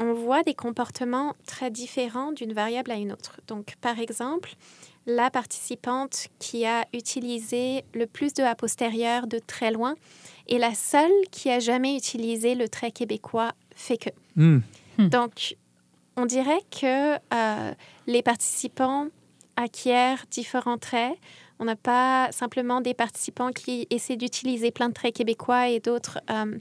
on voit des comportements très différents d'une variable à une autre. Donc, par exemple, la participante qui a utilisé le plus de a postérieur de très loin est la seule qui a jamais utilisé le trait québécois fait que. Hmm. Hmm. Donc, on dirait que euh, les participants acquièrent différents traits. On n'a pas simplement des participants qui essaient d'utiliser plein de traits québécois et d'autres euh,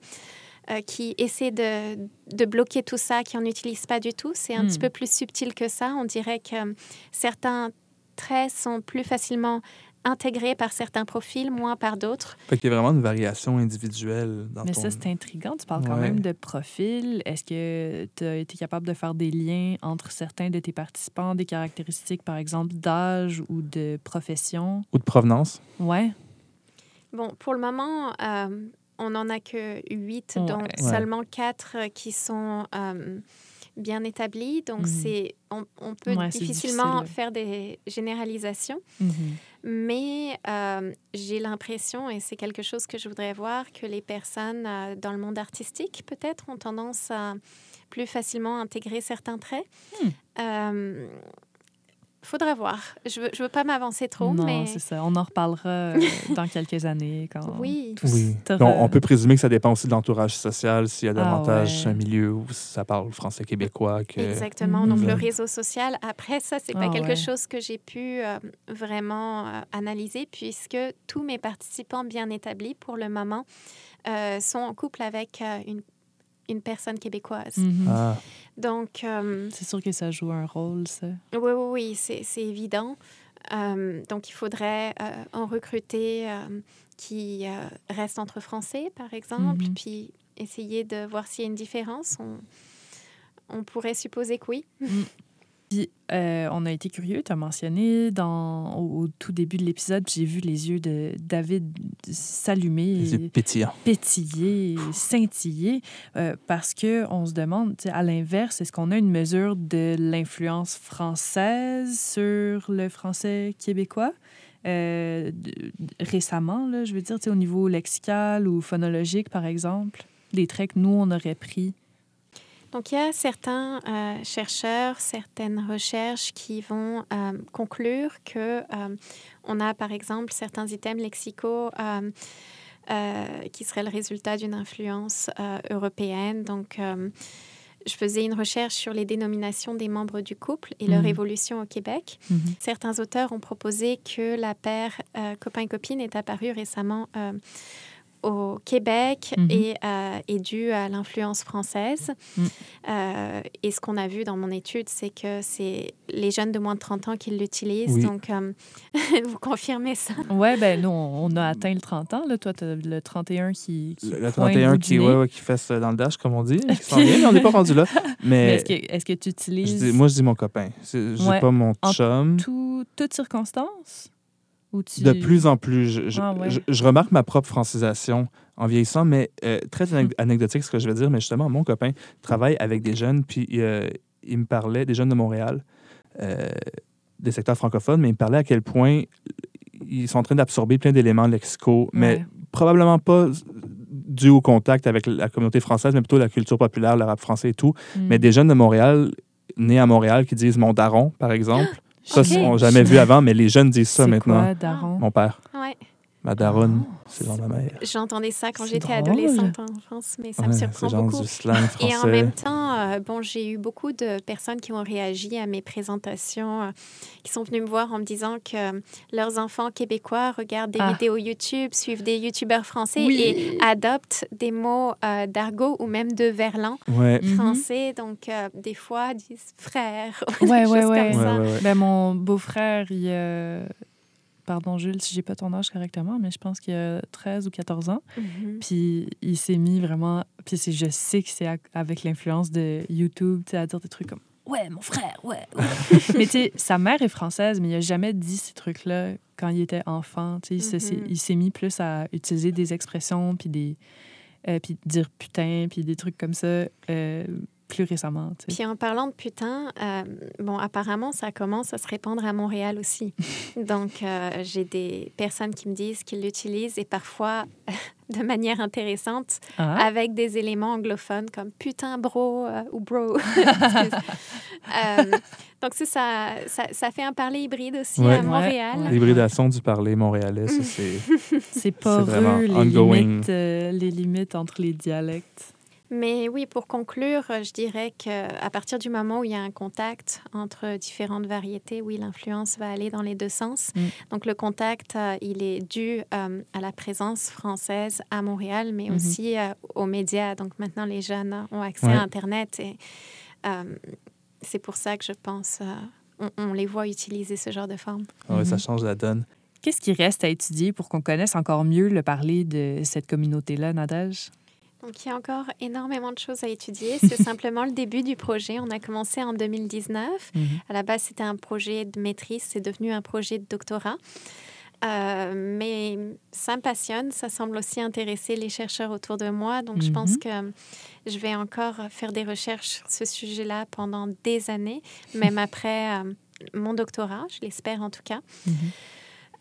euh, qui essaient de, de bloquer tout ça, qui n'en utilisent pas du tout. C'est un Hmm. petit peu plus subtil que ça. On dirait que euh, certains traits sont plus facilement intégrés par certains profils, moins par d'autres. Fait qu'il y a vraiment une variation individuelle dans Mais ton... ça, c'est intriguant. Tu parles quand Ouais. même de profil. Est-ce que tu as été capable de faire des liens entre certains de tes participants, des caractéristiques, par exemple, d'âge ou de profession? Ou de provenance? Ouais. Bon, pour le moment, euh, on n'en a que huit, Ouais. Ouais. seulement quatre qui sont euh, bien établis. Donc, Mhm. c'est, on, on peut Ouais, difficilement difficile. faire des généralisations. Mhm. Mais euh, j'ai l'impression, et c'est quelque chose que je voudrais voir, que les personnes euh, dans le monde artistique, peut-être, ont tendance à plus facilement intégrer certains traits. Hmm. Euh, faudra voir. Je veux, je veux pas m'avancer trop, non, mais c'est ça. On en reparlera euh, dans quelques années. Quand oui. tout Oui. sera- on peut présumer que ça dépend aussi de l'entourage social, s'il y a Ah davantage ouais. un milieu où ça parle français québécois que... Exactement. Donc, le réseau social, après, ça, c'est pas Ah quelque ouais. chose que j'ai pu euh, vraiment euh, analyser puisque tous mes participants bien établis, pour le moment, euh, sont en couple avec euh, une, une personne québécoise. Mhm. Ah, Donc, euh, C'est sûr que ça joue un rôle, ça. oui, oui, oui, c'est c'est évident. Euh, donc, il faudrait euh, en recruter euh, qui restent entre Français, par exemple, Mhm. puis essayer de voir s'il y a une différence. On, on pourrait supposer que oui. Puis, euh, on a été curieux, tu as mentionné dans, au, au tout début de l'épisode, j'ai vu les yeux de David s'allumer, Les et yeux pétillants. pétiller, scintiller, euh, parce que on se demande, à l'inverse, est-ce qu'on a une mesure de l'influence française sur le français québécois? Euh, récemment, là, je veux dire, au niveau lexical ou phonologique, par exemple, des traits que nous, on aurait pris. Donc, il y a certains euh, chercheurs, certaines recherches qui vont euh, conclure que euh, on a, par exemple, certains items lexicaux qui seraient le résultat d'une influence européenne. Donc, je faisais une recherche sur les dénominations des membres du couple et leur Mhm. évolution au Québec. Certains auteurs ont proposé que la paire copain-copine est apparue récemment au Québec Mhm. et euh, est due à l'influence française. Mm. Euh, et ce qu'on a vu dans mon étude, c'est que c'est les jeunes de moins de 30 ans qui l'utilisent. Oui. Donc, euh, vous confirmez ça? Ouais, ben nous, on a atteint le 30 ans. Là. Toi, tu as le 31 qui. qui Le, le pointe 31 bout qui, ouais, ouais, qui fesse dans le dash, comme on dit, qui s'en vient, mais on n'est pas rendu là. Mais Mais est-ce que, est-ce que tu je utilises dis- moi, je dis mon copain. Je dis Ouais. pas mon En chum. tout, toutes circonstances? Tu... De plus en plus, je, je- Ah ouais. je- je remarque ma propre francisation en vieillissant, mais euh, très anec- anecdotique ce que je vais dire, mais justement, mon copain travaille avec des jeunes, puis euh, il me parlait, des jeunes de Montréal, euh, des secteurs francophones, mais il me parlait à quel point ils sont en train d'absorber plein d'éléments lexicaux, mais Ouais. probablement pas dû au contact avec la communauté française, mais plutôt la culture populaire, le rap français et tout. Mm. Mais des jeunes de Montréal, nés à Montréal, qui disent mon daron, par exemple, ça, ils n'ont jamais vu avant, mais les jeunes disent ça maintenant. quoi, daron? Mon père. Ouais. Ma daronne, Ah, c'est dans ma mère. J'entendais ça quand j'étais adolescente en France, mais ça me surprend beaucoup. du slang français. Et en même temps, euh, bon, j'ai eu beaucoup de personnes qui ont réagi à mes présentations, euh, qui sont venues me voir en me disant que euh, leurs enfants québécois regardent des Ah. vidéos YouTube, suivent des YouTubeurs français Oui. et adoptent des mots euh, d'argot ou même de verlan Ouais. Mhm. français. Donc, euh, des fois, disent frère, ou Ouais, des ouais, ouais. comme Ouais, ça. ouais, ouais. Ben, mon beau-frère, il. Pardon, Jules, si j'ai pas ton âge correctement, mais je pense qu'il a 13 ou 14 ans. Mhm. Puis il s'est mis vraiment... Puis je sais que c'est avec l'influence de YouTube, tu sais, à dire des trucs comme « Ouais, mon frère, ouais, ouais. » Mais tu sais, sa mère est française, mais il a jamais dit ces trucs-là quand il était enfant. Tu sais, il Mhm. il s'est mis plus à utiliser des expressions, puis des... euh, puis dire « putain », puis des trucs comme ça euh, plus récemment, tu sais. Puis en parlant de putain, euh, bon, apparemment, ça commence à se répandre à Montréal aussi. Donc, euh, j'ai des personnes qui me disent qu'ils l'utilisent et parfois de manière intéressante Ah. avec des éléments anglophones comme putain, bro euh, ou bro. Euh, donc, ça, ça, ça fait un parler hybride aussi Ouais. à Montréal. Ouais. L'hybridation du parler montréalais, c'est. C'est pas vraiment les ongoing. limites, euh, les limites entre les dialectes. Mais oui, pour conclure, je dirais qu'à partir du moment où il y a un contact entre différentes variétés, oui, l'influence va aller dans les deux sens. Mm. Donc le contact, euh, il est dû euh, à la présence française à Montréal, mais Mhm. aussi euh, aux médias. Donc maintenant, les jeunes ont accès Ouais. à Internet et euh, c'est pour ça que je pense, euh, on, on les voit utiliser ce genre de forme. Ah ouais, ça Mhm. change la donne. Qu'est-ce qui reste à étudier pour qu'on connaisse encore mieux le parler de cette communauté-là, Nadège? Donc, il y a encore énormément de choses à étudier. C'est simplement le début du projet. On a commencé en 2019. Mhm. À la base, c'était un projet de maîtrise. C'est devenu un projet de doctorat. Euh, mais ça me passionne. Ça semble aussi intéresser les chercheurs autour de moi. Donc, je pense Mhm. que je vais encore faire des recherches sur ce sujet-là pendant des années, même après euh, mon doctorat, je l'espère en tout cas. Mhm.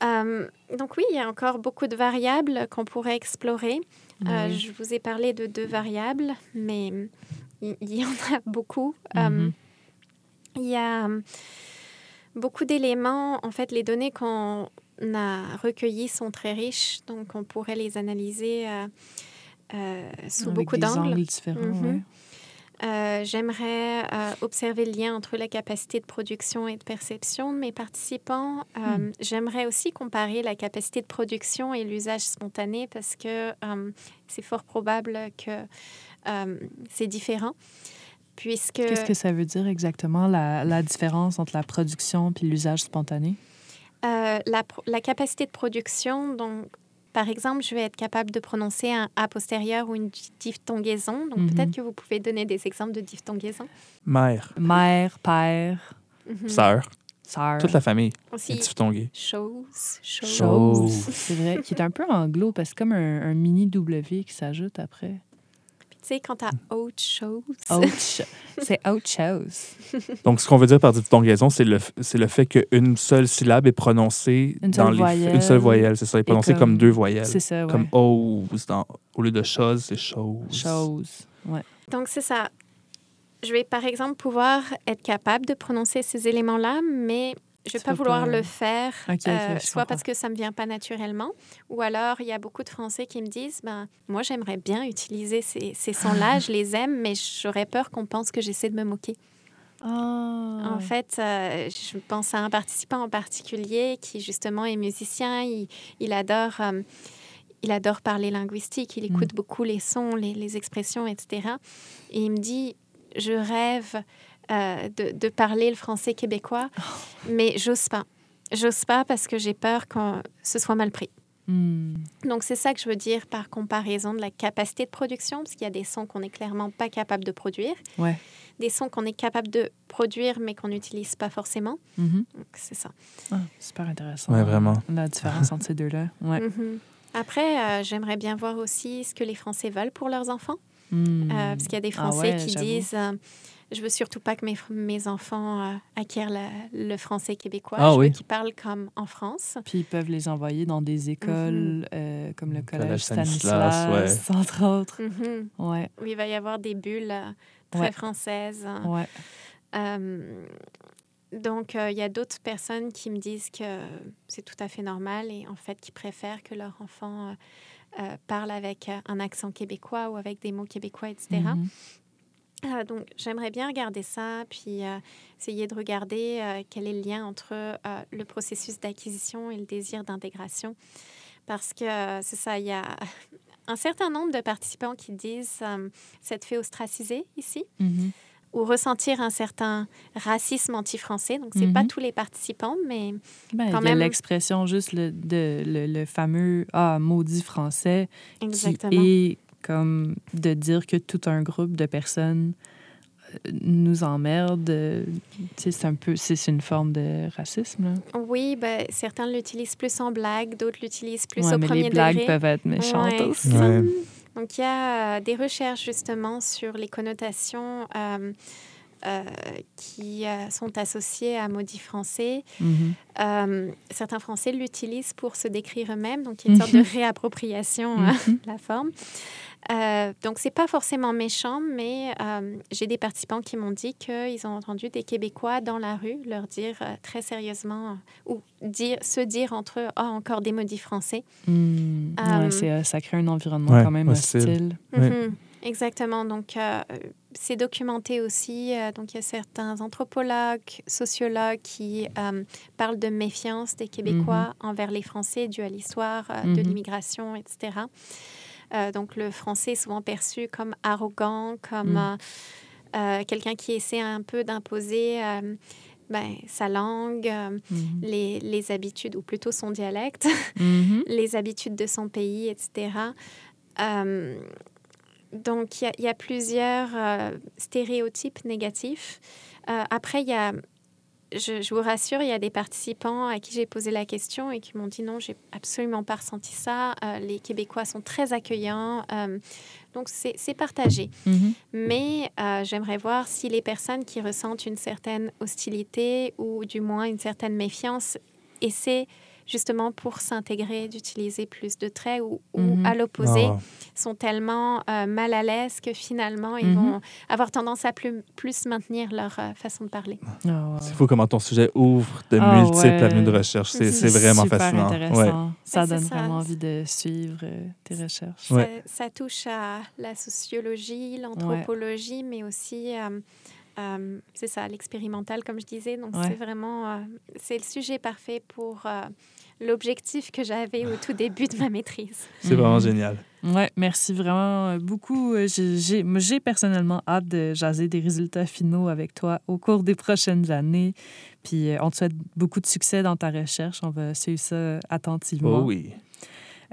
Euh, donc oui, il y a encore beaucoup de variables qu'on pourrait explorer. Euh, je vous ai parlé de deux variables, mais il y en a beaucoup. Mhm. Euh, il y a beaucoup d'éléments. En fait, les données qu'on a recueillies sont très riches, donc on pourrait les analyser sous Avec beaucoup d'angles. angles différents, Mhm. ouais. Euh, J'aimerais euh, observer le lien entre la capacité de production et de perception de mes participants. Euh, Hmm. J'aimerais aussi comparer la capacité de production et l'usage spontané parce que c'est fort probable que c'est différent. Puisque Qu'est-ce que ça veut dire exactement, la, la différence entre la production puis l'usage spontané? Euh, la, la capacité de production, donc, par exemple, je vais être capable de prononcer un A postérieur ou une di- diphtongaison. Donc, Mhm. peut-être que vous pouvez donner des exemples de diphtongaison. Mère, Mère, père, Mhm. sœur, sœur. toute la famille Aussi, diphtonguée. chose, chose. Chose. C'est vrai, qui est un peu anglo parce que c'est comme un, un mini W qui s'ajoute après. Tu sais, quand t'as autre chose. C'est autre chose. Donc, ce qu'on veut dire par diphtongaison, c'est le, c'est le fait qu'une seule syllabe est prononcée Une dans les voyelle. une seule voyelle, c'est ça, est prononcée comme, comme- deux voyelles. C'est ça, ouais. Comme ose, dans- au lieu de chose, c'est chose. Chose. Ouais. Donc, c'est ça. Je vais, par exemple, pouvoir être capable de prononcer ces éléments-là, mais je ne vais pas vouloir pas- le faire, euh, soit parce que ça ne me vient pas naturellement, ou alors il y a beaucoup de Français qui me disent ben, Moi, j'aimerais bien utiliser ces, ces sons-là, je les aime, mais j'aurais peur qu'on pense que j'essaie de me moquer. Ah. En fait, euh, je pense à un participant en particulier qui, justement, est musicien. Il, il adore, euh, il adore parler linguistique. Il écoute beaucoup les sons, les, les expressions, etc. Et il me dit Je rêve euh, de, de parler le français québécois, mais j'ose pas. J'ose pas parce que j'ai peur que ce soit mal pris. Hmm. Donc, c'est ça que je veux dire par comparaison de la capacité de production, parce qu'il y a des sons qu'on n'est clairement pas capable de produire, Ouais. des sons qu'on est capable de produire, mais qu'on n'utilise pas forcément. Mhm. Donc, c'est ça. Ah, super intéressant. Ouais, vraiment. La différence entre ces deux-là. Ouais. Mhm. Après, euh, j'aimerais bien voir aussi ce que les Français veulent pour leurs enfants. Hmm. Euh, parce qu'il y a des Ah Français ouais, qui disent euh, Je veux surtout pas que mes, mes enfants euh, acquièrent la- le français québécois. Ah je oui. veux qu'ils parlent comme en France. Puis ils peuvent les envoyer dans des écoles euh, comme le collège, Stanislas, Stanislas, entre autres. Mhm. Ouais, Où il va y avoir des bulles euh, très Ouais. françaises. ouais. Euh, donc, euh, il y a d'autres personnes qui me disent que c'est tout à fait normal et en fait qui préfèrent que leur enfant euh, euh, parle avec un accent québécois ou avec des mots québécois, etc. Mhm. Euh, donc, j'aimerais bien regarder ça, puis euh, essayer de regarder euh, quel est le lien entre le processus d'acquisition et le désir d'intégration. Parce que c'est ça, il y a un certain nombre de participants qui disent s'être fait ostraciser ici Mhm. ou ressentir un certain racisme anti-français. Donc, c'est pas Mhm. tous les participants, mais Ben, Quand il y a même- l'expression juste le, de, le, le fameux ah, maudit français exactement. qui est comme de dire que tout un groupe de personnes euh, nous emmerde. euh, C'est un peu, c'est une forme de racisme. Là. Oui, ben, certains l'utilisent plus en blague, d'autres l'utilisent plus Ouais, au mais premier les blagues degré. peuvent être méchantes Ouais. aussi. Ouais. Donc, il y a euh, des recherches justement sur les connotations euh, euh, qui euh, sont associées à maudit français. Mhm. Euh, certains Français l'utilisent pour se décrire eux-mêmes, donc il y a une sorte de réappropriation euh, Mhm. de la forme. Euh, donc, c'est pas forcément méchant, mais euh, j'ai des participants qui m'ont dit qu'ils ont entendu des Québécois dans la rue leur dire euh, très sérieusement euh, ou dire, se dire entre eux Ah, encore des maudits français. Hmm. Euh, Ouais, euh, ça crée un environnement Ouais, quand même hostile. hostile. Oui. Mhm, Exactement. Donc, euh, c'est documenté aussi. Euh, donc, il y a certains anthropologues, sociologues qui euh, parlent de méfiance des Québécois envers les Français dû à l'histoire euh, de Mhm. l'immigration, etc. Euh, donc, le français est souvent perçu comme arrogant, comme Mhm. euh, euh, quelqu'un qui essaie un peu d'imposer ben, sa langue, euh, Mhm. les, les habitudes, ou plutôt son dialecte Mhm. les habitudes de son pays, etc. Euh, donc, il y a- il y, a plusieurs euh, stéréotypes négatifs. Après, il y a, je, je vous rassure, il y a des participants à qui j'ai posé la question et qui m'ont dit non, j'ai absolument pas ressenti ça. Euh, les Québécois sont très accueillants. Euh, donc, c'est c'est partagé. Mhm. Mais euh, j'aimerais voir si les personnes qui ressentent une certaine hostilité ou du moins une certaine méfiance essaient justement pour s'intégrer d'utiliser plus de traits ou, ou, Mhm. à l'opposé Ah. sont tellement euh, mal à l'aise que finalement ils Mhm. vont avoir tendance à plus, plus maintenir leur euh, façon de parler. Ah, ouais. C'est fou comment ton sujet ouvre de Ah multiples ouais. avenues de recherche. C'est c'est vraiment super fascinant. intéressant. Ouais. Ça donne ça. vraiment envie de suivre euh, tes recherches. Ouais. Ça, ça touche à la sociologie, l'anthropologie, mais aussi, euh, euh, c'est ça, l'expérimental, comme je disais. Donc, Ouais. c'est vraiment, euh, c'est le sujet parfait pour euh, l'objectif que j'avais au tout début de ma maîtrise. C'est vraiment Mhm. génial. Ouais, merci vraiment beaucoup. J'ai- personnellement hâte de jaser des résultats finaux avec toi au cours des prochaines années. Puis euh, on te souhaite beaucoup de succès dans ta recherche. On va suivre ça attentivement. Oh oui.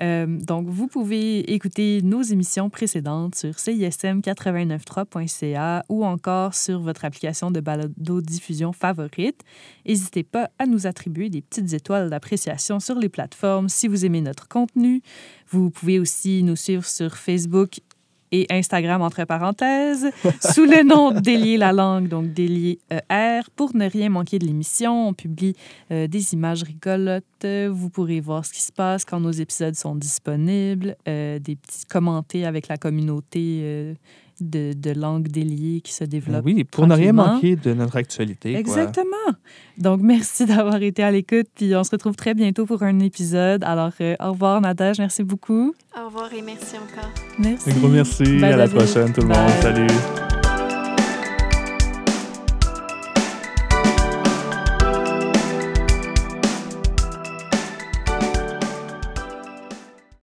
Euh, donc, vous pouvez écouter nos émissions précédentes sur cism893.ca ou encore sur votre application de balado-diffusion favorite. N'hésitez pas à nous attribuer des petites étoiles d'appréciation sur les plateformes si vous aimez notre contenu. Vous pouvez aussi nous suivre sur Facebook et Instagram entre parenthèses sous le nom Délier la langue, donc Délier ER. Pour ne rien manquer de l'émission, on publie euh, des images rigolotes. Vous pourrez voir ce qui se passe quand nos épisodes sont disponibles, euh, des petits commentés avec la communauté euh, de, de langue déliée qui se développe. Oui, pour ne rien manquer de notre actualité. quoi. Exactement. Donc, merci d'avoir été à l'écoute. Puis, on se retrouve très bientôt pour un épisode. Alors, euh, au revoir, Nadège. Merci beaucoup. Au revoir et merci encore. Merci. Un gros merci. Bye, à la prochaine, tout le monde. Salut.